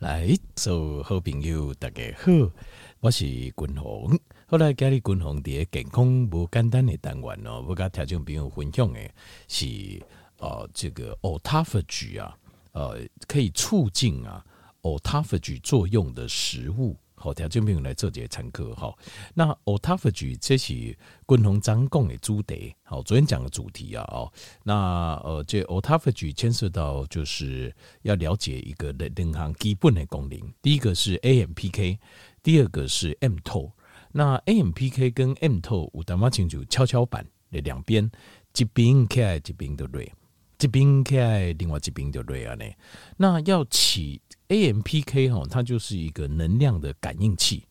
来，所有好朋友大家好，我是君鸿。后来今日君鸿伫健康无简单的单元哦，我甲听众朋友分享的是呃这个 autophagy 啊，呃可以促进啊 autophagy 作用的食物。好，条件朋友来做这个参考哈。那 autophagy 这是君鸿专讲的主题。好，昨天讲的主题啊，哦，那呃，这 autophagy 牵涉到就是要了解一个的两项基本的功能。第一个是 AMPK，第二个是 MTO。那 AMPK 跟 MTO 有淡薄清楚跷跷板的两边，一边开，一边的锐，这边开，另外这边的锐啊呢。那要起。AMPK 哈，它就是一个能量的感应器，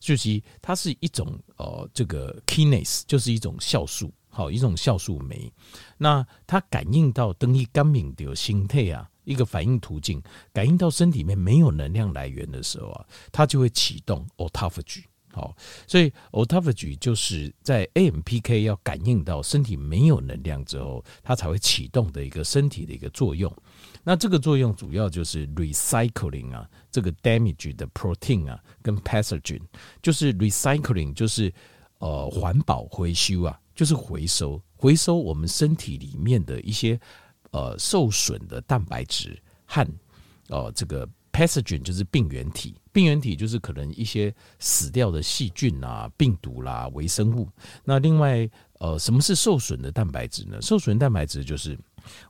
就是它是一种呃，这个 kinase 就是一种酵素，好一种酵素酶。那它感应到等于干敏的心态啊，一个反应途径，感应到身体里面没有能量来源的时候啊，它就会启动 autophagy。好，所以 autophagy 就是在 AMPK 要感应到身体没有能量之后，它才会启动的一个身体的一个作用。那这个作用主要就是 recycling 啊，这个 damage 的 protein 啊，跟 pathogen，就是 recycling 就是呃环保回收啊，就是回收回收我们身体里面的一些呃受损的蛋白质和呃这个。Pathogen 就是病原体，病原体就是可能一些死掉的细菌啊、病毒啦、微生物。那另外，呃，什么是受损的蛋白质呢？受损蛋白质就是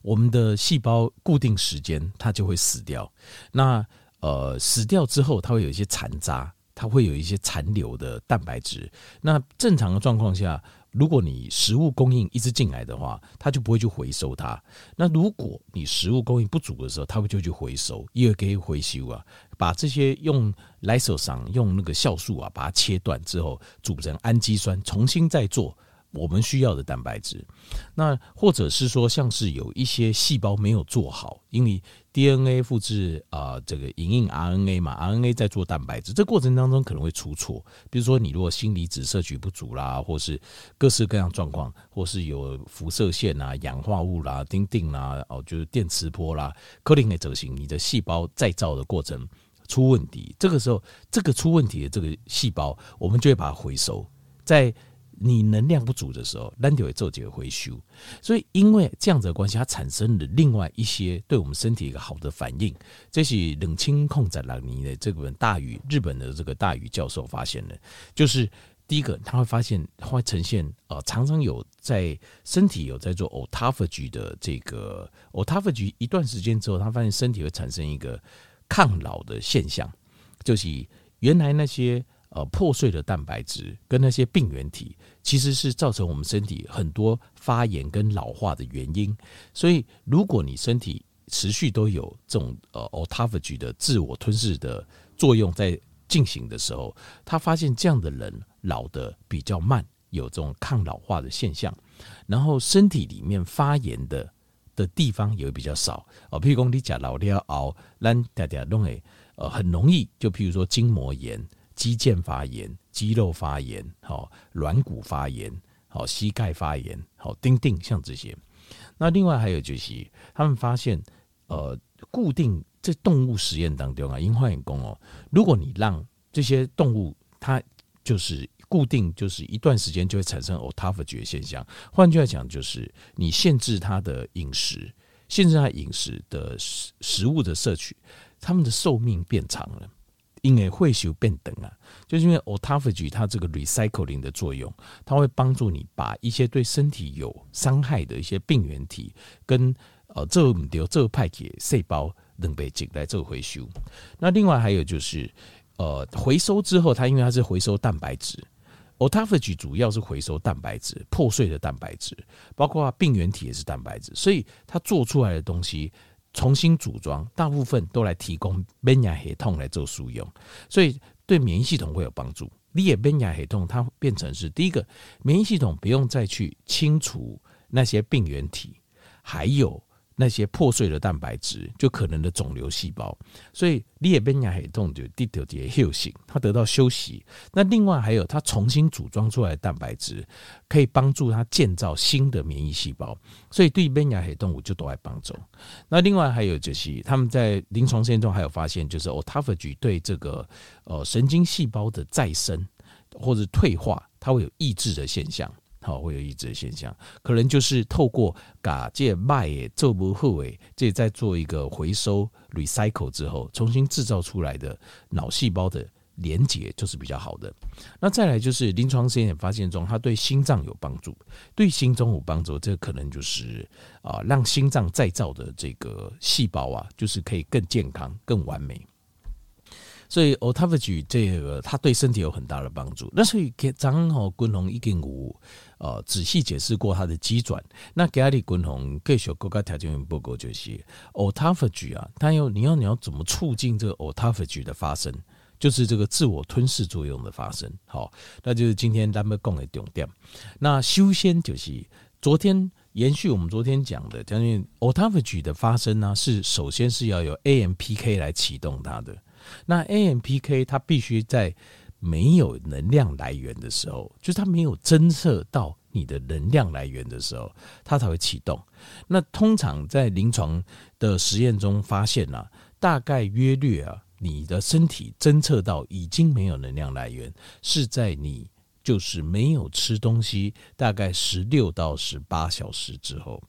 我们的细胞固定时间它就会死掉。那呃，死掉之后它会有一些残渣，它会有一些残留的蛋白质。那正常的状况下。如果你食物供应一直进来的话，它就不会去回收它。那如果你食物供应不足的时候，它会就去回收，因为可以回收啊，把这些用来手上用那个酵素啊，把它切断之后，组成氨基酸，重新再做。我们需要的蛋白质，那或者是说，像是有一些细胞没有做好，因为 DNA 复制啊，这个影印 RNA 嘛，RNA 在做蛋白质，这过程当中可能会出错。比如说，你如果锌离子摄取不足啦，或是各式各样状况，或是有辐射线啊、氧化物啦、丁丁啦，哦，就是电磁波啦，克林的走形，你的细胞再造的过程出问题，这个时候，这个出问题的这个细胞，我们就会把它回收，在。你能量不足的时候，咱就会做几个回收。所以，因为这样子的关系，它产生了另外一些对我们身体一个好的反应。这是冷清控在朗尼的这本大宇日本的这个大宇教授发现的，就是第一个，他会发现他会呈现呃，常常有在身体有在做 autophagy 的这个 autophagy 一段时间之后，他发现身体会产生一个抗老的现象，就是原来那些。呃，破碎的蛋白质跟那些病原体，其实是造成我们身体很多发炎跟老化的原因。所以，如果你身体持续都有这种呃 autophagy 的自我吞噬的作用在进行的时候，他发现这样的人老得比较慢，有这种抗老化的现象，然后身体里面发炎的的地方也会比较少。哦，譬如说你假老了熬，咱大家都会呃很容易，就譬如说筋膜炎。肌腱发炎、肌肉发炎、好软骨发炎、好膝盖发炎、好钉钉，像这些。那另外还有就是，他们发现，呃，固定在动物实验当中啊，因化验工哦，如果你让这些动物它就是固定，就是一段时间就会产生 autophagy 现象。换句话讲，就是你限制它的饮食，限制它饮食的食食物的摄取，它们的寿命变长了。因为会修变等啊，就是因为 autophagy 它这个 recycling 的作用，它会帮助你把一些对身体有伤害的一些病原体跟呃这唔掉这派给细胞能被进来做回收。那另外还有就是呃回收之后，它因为它是回收蛋白质，autophagy 主要是回收蛋白质破碎的蛋白质，包括病原体也是蛋白质，所以它做出来的东西。重新组装，大部分都来提供免疫系统来做使用，所以对免疫系统会有帮助。你也免疫系统，它变成是第一个免疫系统不用再去清除那些病原体，还有那些破碎的蛋白质，就可能的肿瘤细胞，所以裂变亚黑洞就得到这些休息，它得到休息。那另外还有它重新组装出来的蛋白质，可以帮助它建造新的免疫细胞，所以对变亚黑动物就都来帮助。那另外还有就是他们在临床实验中还有发现，就是 autophagy 对这个呃神经细胞的再生或者退化，它会有抑制的现象。好，会有抑制的现象，可能就是透过把这麦做不后诶，这在做一个回收 recycle 之后，重新制造出来的脑细胞的连接就是比较好的。那再来就是临床实验发现中，它对心脏有帮助，对心中有帮助，这可能就是啊，让心脏再造的这个细胞啊，就是可以更健康、更完美。所以 autophagy 这个它对身体有很大的帮助。那所以给张好军宏已经有呃仔细解释过它的机转。那给阿里军宏各小国家条件不够就是 autophagy 啊，它有你要你要怎么促进这个 autophagy 的发生，就是这个自我吞噬作用的发生。好，那就是今天咱们讲的重点。那修仙就是昨天延续我们昨天讲的，将近 autophagy 的发生呢，是首先是要有 AMPK 来启动它的。那 AMPK 它必须在没有能量来源的时候，就是它没有侦测到你的能量来源的时候，它才会启动。那通常在临床的实验中发现啊，大概约略啊，你的身体侦测到已经没有能量来源，是在你就是没有吃东西，大概十六到十八小时之后。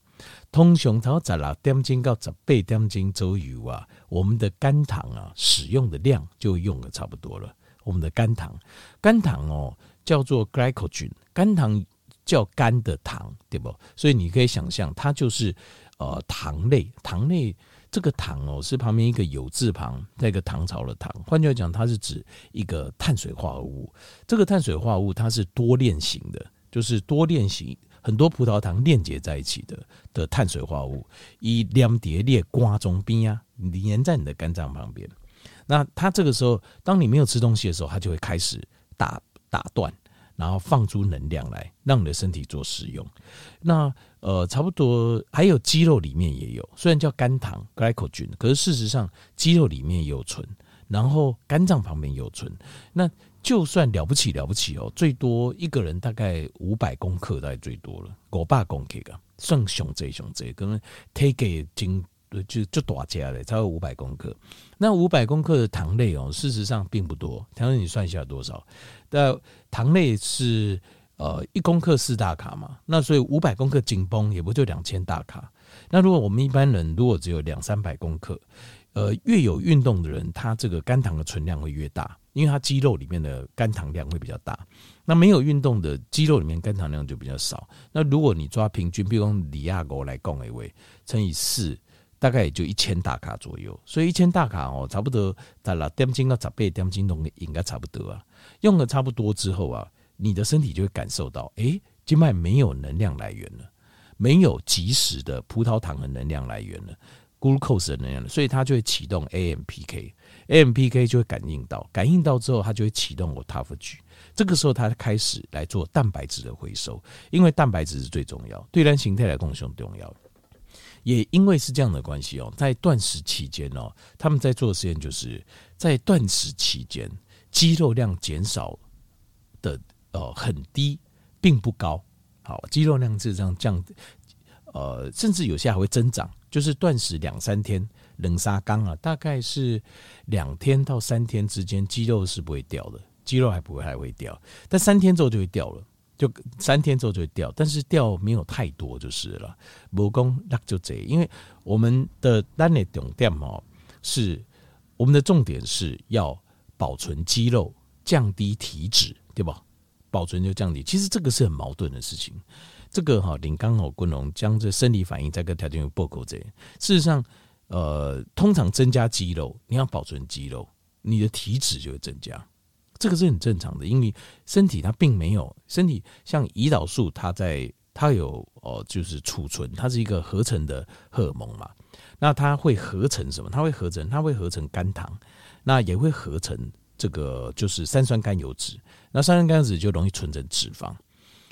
通常头十六点钟到十八点钟左右啊，我们的肝糖啊使用的量就用的差不多了。我们的肝糖，肝糖哦叫做 glycogen，肝糖叫肝的糖，对不？所以你可以想象，它就是呃糖类，糖类这个糖哦是旁边一个有字旁，那个唐朝的糖。换句话讲，它是指一个碳水化合物。这个碳水化合物它是多链型的，就是多链型。很多葡萄糖链接在一起的的碳水化合物，以两叠列瓜中边啊，连在你的肝脏旁边。那它这个时候，当你没有吃东西的时候，它就会开始打打断，然后放出能量来，让你的身体做使用。那呃，差不多还有肌肉里面也有，虽然叫肝糖 （glycogen），可是事实上肌肉里面也有存，然后肝脏旁边有存。那就算了不起了不起哦，最多一个人大概五百公克，大概最多了。五百公克啊，算熊这熊这，可能体给经就就大家了，才有五百公克。那五百公克的糖类哦，事实上并不多。糖类你算一下多少？那糖类是呃一公克四大卡嘛，那所以五百公克紧绷也不就两千大卡。那如果我们一般人如果只有两三百公克，呃，越有运动的人，他这个肝糖的存量会越大。因为它肌肉里面的肝糖量会比较大，那没有运动的肌肉里面肝糖量就比较少。那如果你抓平均，比如用李亚国来讲一位乘以四，大概也就一千大卡左右。所以一千大卡哦，差不多在了点斤到十八点斤东西应该差不多啊。用了差不多之后啊，你的身体就会感受到，诶，静脉没有能量来源了，没有即时的葡萄糖的能量来源了，glucose 的能量，所以它就会启动 AMPK。AMPK 就会感应到，感应到之后，它就会启动 autophagy。这个时候，它开始来做蛋白质的回收，因为蛋白质是最重要，对人形态来讲是重要。也因为是这样的关系哦，在断食期间哦，他们在做的实验就是在断食期间，肌肉量减少的呃很低，并不高。好，肌肉量是这样降，呃，甚至有些还会增长，就是断食两三天。冷沙缸啊，大概是两天到三天之间，肌肉是不会掉的，肌肉还不会还会掉，但三天之后就会掉了，就三天之后就会掉，但是掉没有太多就是了。无功那就这，因为我们的单内重点哦，是我们的重点是要保存肌肉，降低体脂，对吧？保存就降低，其实这个是很矛盾的事情。这个哈，林刚好昆龙将这生理反应再跟条件有报告这，事实上。呃，通常增加肌肉，你要保存肌肉，你的体脂就会增加，这个是很正常的，因为身体它并没有身体像胰岛素，它在它有哦，就是储存，它是一个合成的荷尔蒙嘛，那它会合成什么？它会合成，它会合成肝糖，那也会合成这个就是三酸甘油酯，那三酸甘油酯就容易存成脂肪，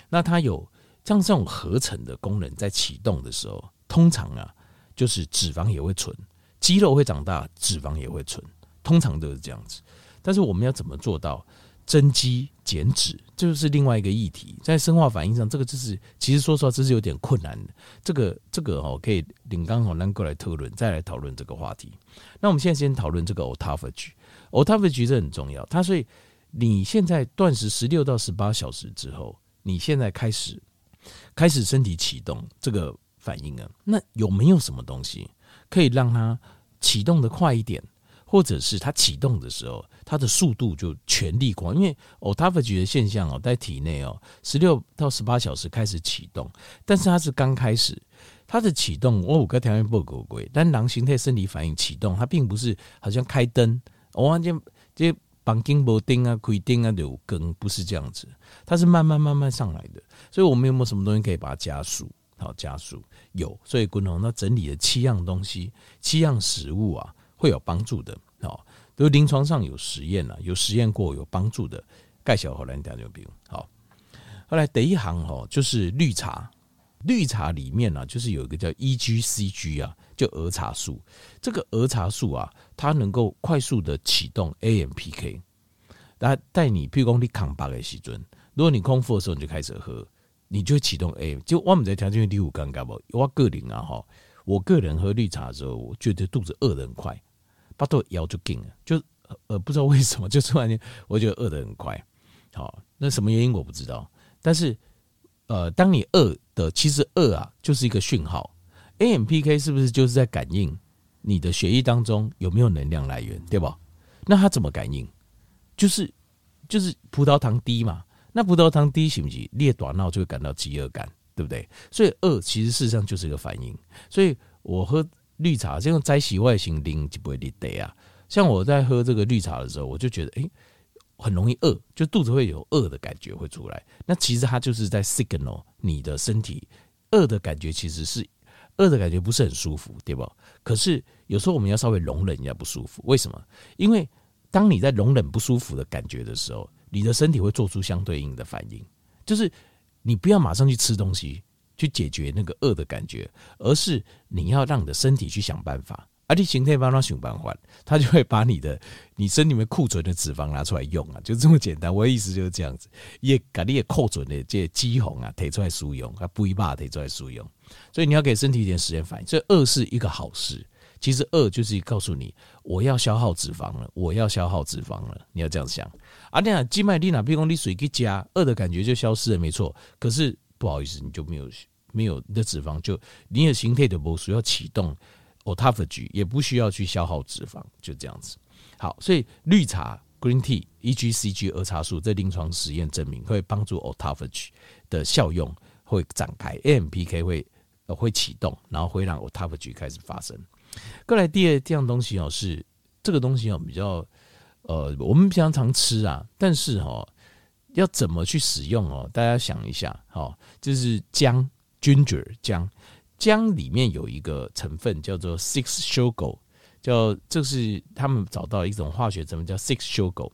那它有像这种合成的功能在启动的时候，通常啊。就是脂肪也会存，肌肉会长大，脂肪也会存，通常都是这样子。但是我们要怎么做到增肌减脂，这就是另外一个议题。在生化反应上，这个就是其实说实话，这是有点困难的。这个这个哦，可以领刚好能过来讨论，再来讨论这个话题。那我们现在先讨论这个 autophagy，autophagy 这很重要。它所以你现在断食十六到十八小时之后，你现在开始开始身体启动这个反应啊，那有没有什么东西可以让它启动的快一点？或者是它启动的时候，它的速度就全力狂，因为 autophagy 的现象哦，在体内哦，十六到十八小时开始启动，但是它是刚开始，它的启动我五个条件不够贵，但狼形态生理反应启动，它并不是好像开灯，我完全这绑金箔钉啊、开钉啊、有根不是这样子，它是慢慢慢慢上来的，所以我们有没有什么东西可以把它加速？好，加速有，所以滚龙那整理了七样东西，七样食物啊。会有帮助的哦，都临床上有实验了，有实验过有帮助的。盖小荷兰调酒饼好，后来第一行哦，就是绿茶，绿茶里面呢，就是有一个叫 EGCG 啊，就儿茶素。这个儿茶素啊，它能够快速的启动 AMPK，它带你，譬如说你康巴的时阵，如果你空腹的时候你就开始喝，你就启动 AM。就我们在条件第五尴尬不？我个人啊哈，我个人喝绿茶的时候，我觉得肚子饿得很快。巴豆腰就紧了，就呃不知道为什么，就突然间我觉得饿得很快。好，那什么原因我不知道。但是呃，当你饿的，其实饿啊就是一个讯号。AMPK 是不是就是在感应你的血液当中有没有能量来源，对吧？那它怎么感应？就是就是葡萄糖低嘛。那葡萄糖低行不行？列短闹就会感到饥饿感，对不对？所以饿其实事实上就是一个反应。所以我喝。绿茶这种摘洗外形零就不会得啊，像我在喝这个绿茶的时候，我就觉得哎、很容易饿，就肚子会有饿的感觉会出来。那其实它就是在 signal 你的身体饿的感觉，其实是饿的感觉不是很舒服，对吧？可是有时候我们要稍微容忍一下不舒服，为什么？因为当你在容忍不舒服的感觉的时候，你的身体会做出相对应的反应，就是你不要马上去吃东西。去解决那个饿的感觉，而是你要让你的身体去想办法，而你形态帮他想办法，他就会把你的你身里面库存的脂肪拿出来用啊，就这么简单。我的意思就是这样子，也把你的库存的这些肌红啊提出来使用，啊不一把提出来使用，所以你要给身体一点时间反应。所以饿是一个好事，其实饿就是告诉你我要消耗脂肪了，我要消耗脂肪了，你要这样想。啊，你看鸡麦粒哪比如你水去加，饿的感觉就消失了，没错。可是不好意思，你就没有没有你的脂肪，就你的形态的不需要启动 autophagy，也不需要去消耗脂肪，就这样子。好，所以绿茶 green tea EGCG 儿茶素，这临床实验证明会帮助 autophagy 的效用会展开，AMPK 会会启动，然后会让 autophagy 开始发生。过来第二这样东西哦，是这个东西哦比较呃，我们平常常吃啊，但是哦。要怎么去使用哦？大家想一下，哦，就是姜 （ginger） 姜，姜里面有一个成分叫做 six sugar，叫这是他们找到一种化学成分叫 six sugar。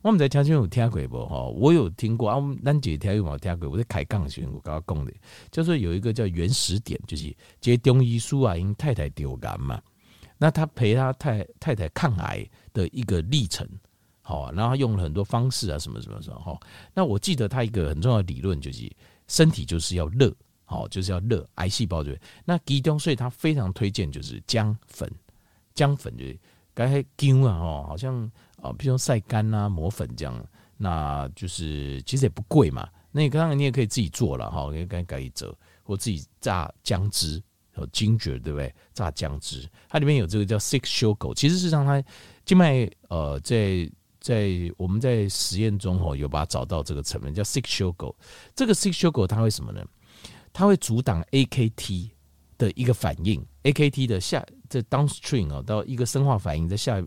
我们在条件有听过不？哈，我有听过啊。兰姐条有冇听过？我在开杠时我刚刚讲的，就是有一个叫原始点，就是接中医书啊，因太太丢癌嘛，那他陪他太太太抗癌的一个历程。好，然后他用了很多方式啊，什么什么什么哈。那我记得他一个很重要的理论就是，身体就是要热，好，就是要热，癌细胞对。那其中，所以他非常推荐就是姜粉，姜粉就是该姜啊，哦，好像啊，比如说晒干啊，磨粉这样，那就是其实也不贵嘛。那你当然你也可以自己做了哈，可以改一折，或自己榨姜汁，和精绝对不对？榨姜汁，它里面有这个叫 six sugar，其实是让它静脉呃在。在我们在实验中哦，有把它找到这个成分叫 six sugar，。这个 six sugar 它会什么呢？它会阻挡 AKT 的一个反应，AKT 的下这 downstream 啊，到一个生化反应在下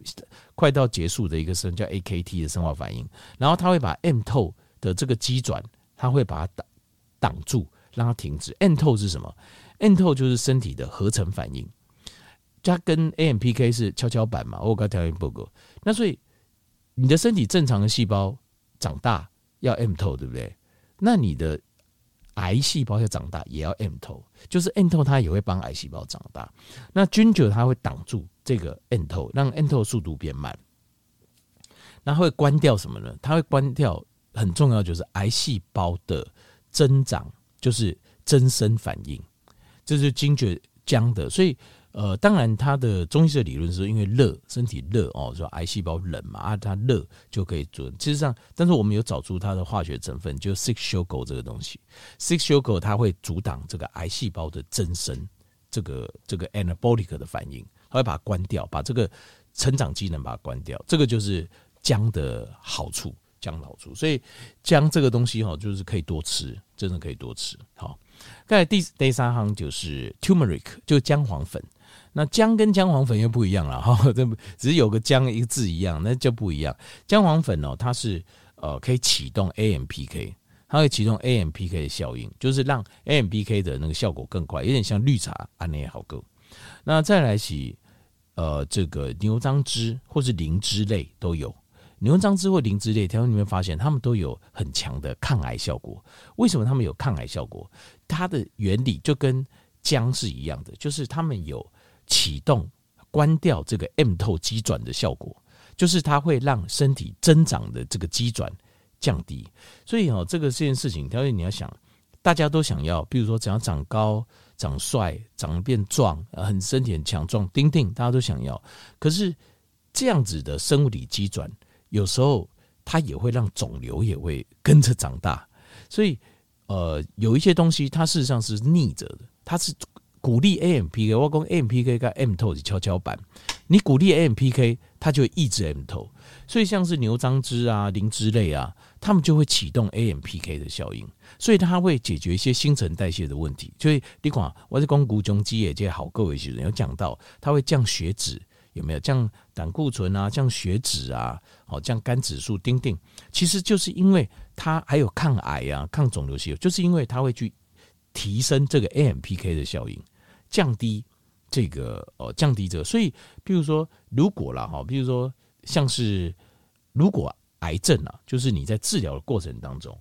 快到结束的一个生叫 AKT 的生化反应，然后它会把 m 透的这个机转，它会把它挡挡住，让它停止。m 透是什么？m 透就是身体的合成反应，它跟 AMPK 是跷跷板嘛，我刚调研报告，那所以。你的身体正常的细胞长大要 m 透对不对？那你的癌细胞要长大也要 MTO，就是 MTO 它也会帮癌细胞长大。那菌九它会挡住这个 MTO，让 MTO 速度变慢。那会关掉什么呢？它会关掉很重要，就是癌细胞的增长，就是增生反应，这是精绝浆的，所以。呃，当然，它的中医的理论是因为热，身体热哦，说癌细胞冷嘛，啊，它热就可以做。其实上，但是我们有找出它的化学成分，就 six sugar 这个东西，six sugar 它会阻挡这个癌细胞的增生，这个这个 anabolic 的反应，它会把它关掉，把这个成长机能把它关掉。这个就是姜的好处，姜的好处。所以姜这个东西哈，就是可以多吃，真的可以多吃。好，刚才第第三行就是 turmeric，就姜黄粉。那姜跟姜黄粉又不一样了 哈，这只是有个姜一个字一样，那就不一样。姜黄粉哦，它是呃可以启动 AMPK，它会启动 AMPK 的效应，就是让 AMPK 的那个效果更快，有点像绿茶啊那也好够。那再来洗呃这个牛樟芝或是灵芝类都有，牛樟芝或灵芝类，条你们发现它们都有很强的抗癌效果。为什么它们有抗癌效果？它的原理就跟姜是一样的，就是它们有。启动、关掉这个 M 透肌转的效果，就是它会让身体增长的这个肌转降低。所以哦，这个这件事情，条件你要想，大家都想要，比如说想要长高、长帅、长得变壮，很身体很强壮、丁丁，大家都想要。可是这样子的生物体肌转，有时候它也会让肿瘤也会跟着长大。所以呃，有一些东西它事实上是逆着的，它是。鼓励 AMPK，我讲 AMPK 跟 mTOR 是跷跷板。你鼓励 AMPK，它就会抑制 M 头。所以像是牛樟芝啊、灵芝类啊，它们就会启动 AMPK 的效应，所以它会解决一些新陈代谢的问题。所以你看，我是讲古中基也这好各位学生有讲到，它会降血脂，有没有降胆固醇啊、降血脂啊、好降肝指数，丁丁，其实就是因为它还有抗癌啊、抗肿瘤性，就是因为它会去提升这个 AMPK 的效应。降低这个呃，降低这个，所以，比如说，如果了哈，比如说，像是如果癌症啊，就是你在治疗的过程当中，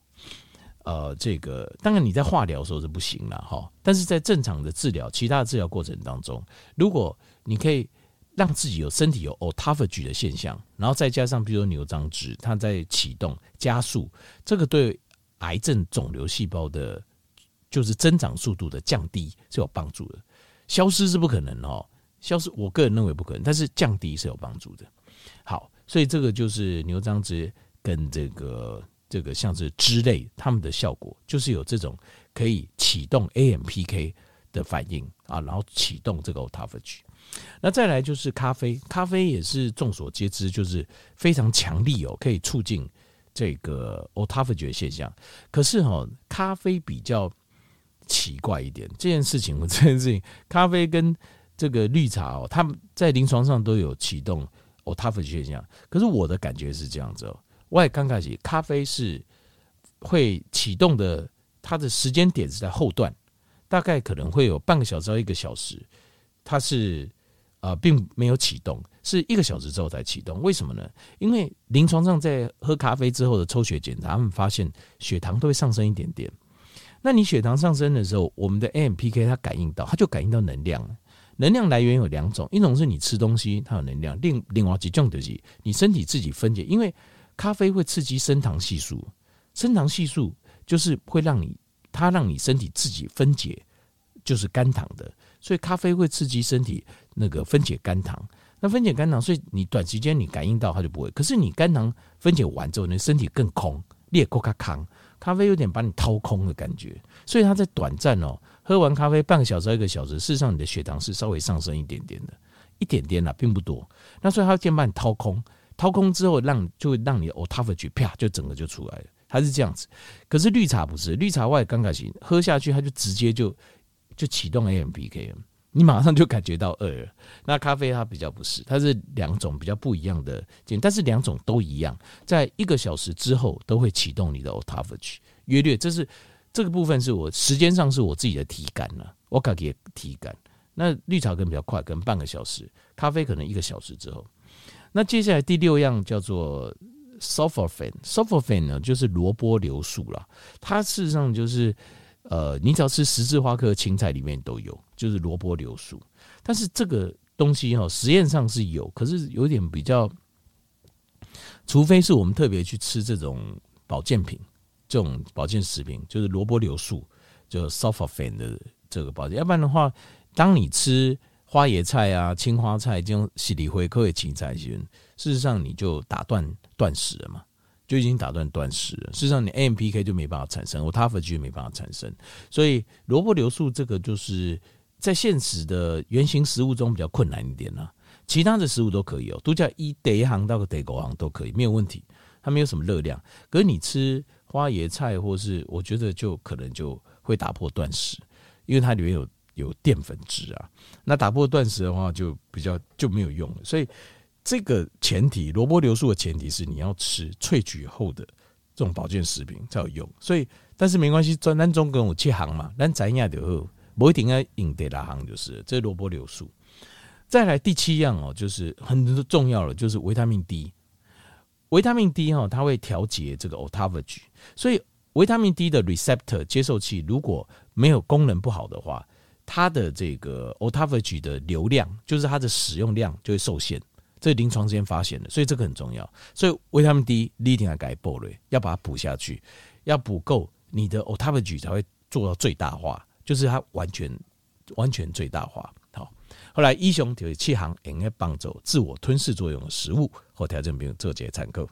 呃，这个当然你在化疗的时候是不行了哈，但是在正常的治疗，其他的治疗过程当中，如果你可以让自己有身体有 autophagy 的现象，然后再加上比如说牛樟芝，它在启动加速，这个对癌症肿瘤细胞的，就是增长速度的降低是有帮助的。消失是不可能哦，消失我个人认为不可能，但是降低是有帮助的。好，所以这个就是牛樟芝跟这个这个像是脂类，它们的效果就是有这种可以启动 AMPK 的反应啊，然后启动这个 autophagy。那再来就是咖啡，咖啡也是众所皆知，就是非常强力哦，可以促进这个 autophagy 的现象。可是哈，咖啡比较。奇怪一点，这件事情，我这件事情，咖啡跟这个绿茶哦，他们在临床上都有启动 autophagy 现象。可是我的感觉是这样子哦，我也刚开始，咖啡是会启动的，它的时间点是在后段，大概可能会有半个小时到一个小时，它是啊、呃，并没有启动，是一个小时之后才启动。为什么呢？因为临床上在喝咖啡之后的抽血检查，他们发现血糖都会上升一点点。那你血糖上升的时候，我们的 AMPK 它感应到，它就感应到能量了。能量来源有两种，一种是你吃东西它有能量，另另外几种就是你身体自己分解。因为咖啡会刺激升糖系数，升糖系数就是会让你它让你身体自己分解，就是肝糖的，所以咖啡会刺激身体那个分解肝糖。那分解肝糖，所以你短时间你感应到它就不会。可是你肝糖分解完之后，你身体更空，裂够卡康。咖啡有点把你掏空的感觉，所以它在短暂哦，喝完咖啡半个小时到一个小时，事实上你的血糖是稍微上升一点点的，一点点啦，并不多。那所以它先把你掏空，掏空之后让就会让你的 autophagy 啪就整个就出来了，它是这样子。可是绿茶不是，绿茶外刚开始喝下去，它就直接就就启动 AMPK。你马上就感觉到饿了。那咖啡它比较不是，它是两种比较不一样的，但是两种都一样，在一个小时之后都会启动你的 autophagy。约略，这是这个部分是我时间上是我自己的体感了，我感觉体感。那绿茶跟比较快，跟半个小时，咖啡可能一个小时之后。那接下来第六样叫做 sulforaphane，sulforaphane 呢就是萝卜硫素了，它事实上就是呃，你只要吃十字花科青菜里面都有，就是萝卜硫素。但是这个东西哈，实验上是有，可是有点比较，除非是我们特别去吃这种保健品，这种保健食品，就是萝卜硫素，就 sulforaphane 的这个保健，要不然的话，当你吃花椰菜啊、青花菜这种矽里灰科的青菜时，事实上你就打断断食了嘛。就已经打断断食了。事实上，你 AMPK 就没办法产生，autophagy 就没办法产生。所以，萝卜流素这个就是在现实的原型食物中比较困难一点了。其他的食物都可以哦，都叫一第一行到个第五行都可以，没有问题。它没有什么热量。可是你吃花椰菜，或是我觉得就可能就会打破断食，因为它里面有有淀粉质啊。那打破断食的话，就比较就没有用了。所以。这个前提，萝卜硫素的前提是你要吃萃取后的这种保健食品才有用。所以，但是没关系，专单中跟我切行嘛，咱怎样就不一定要用得拉行，就是这萝卜硫素。再来第七样哦，就是很重要的，就是维他命 D。维他命 D 哈，它会调节这个 autophagy，所以维他命 D 的 receptor 接受器如果没有功能不好的话，它的这个 autophagy 的流量，就是它的使用量就会受限。这临床之间发现的，所以这个很重要。所以维他命 D 一定要改补嘞，要把它补下去，要补够，你的 autophagy 才会做到最大化，就是它完全完全最大化。好，后来医生就七行应该帮助自我吞噬作用的食物，和调整病做这些参考。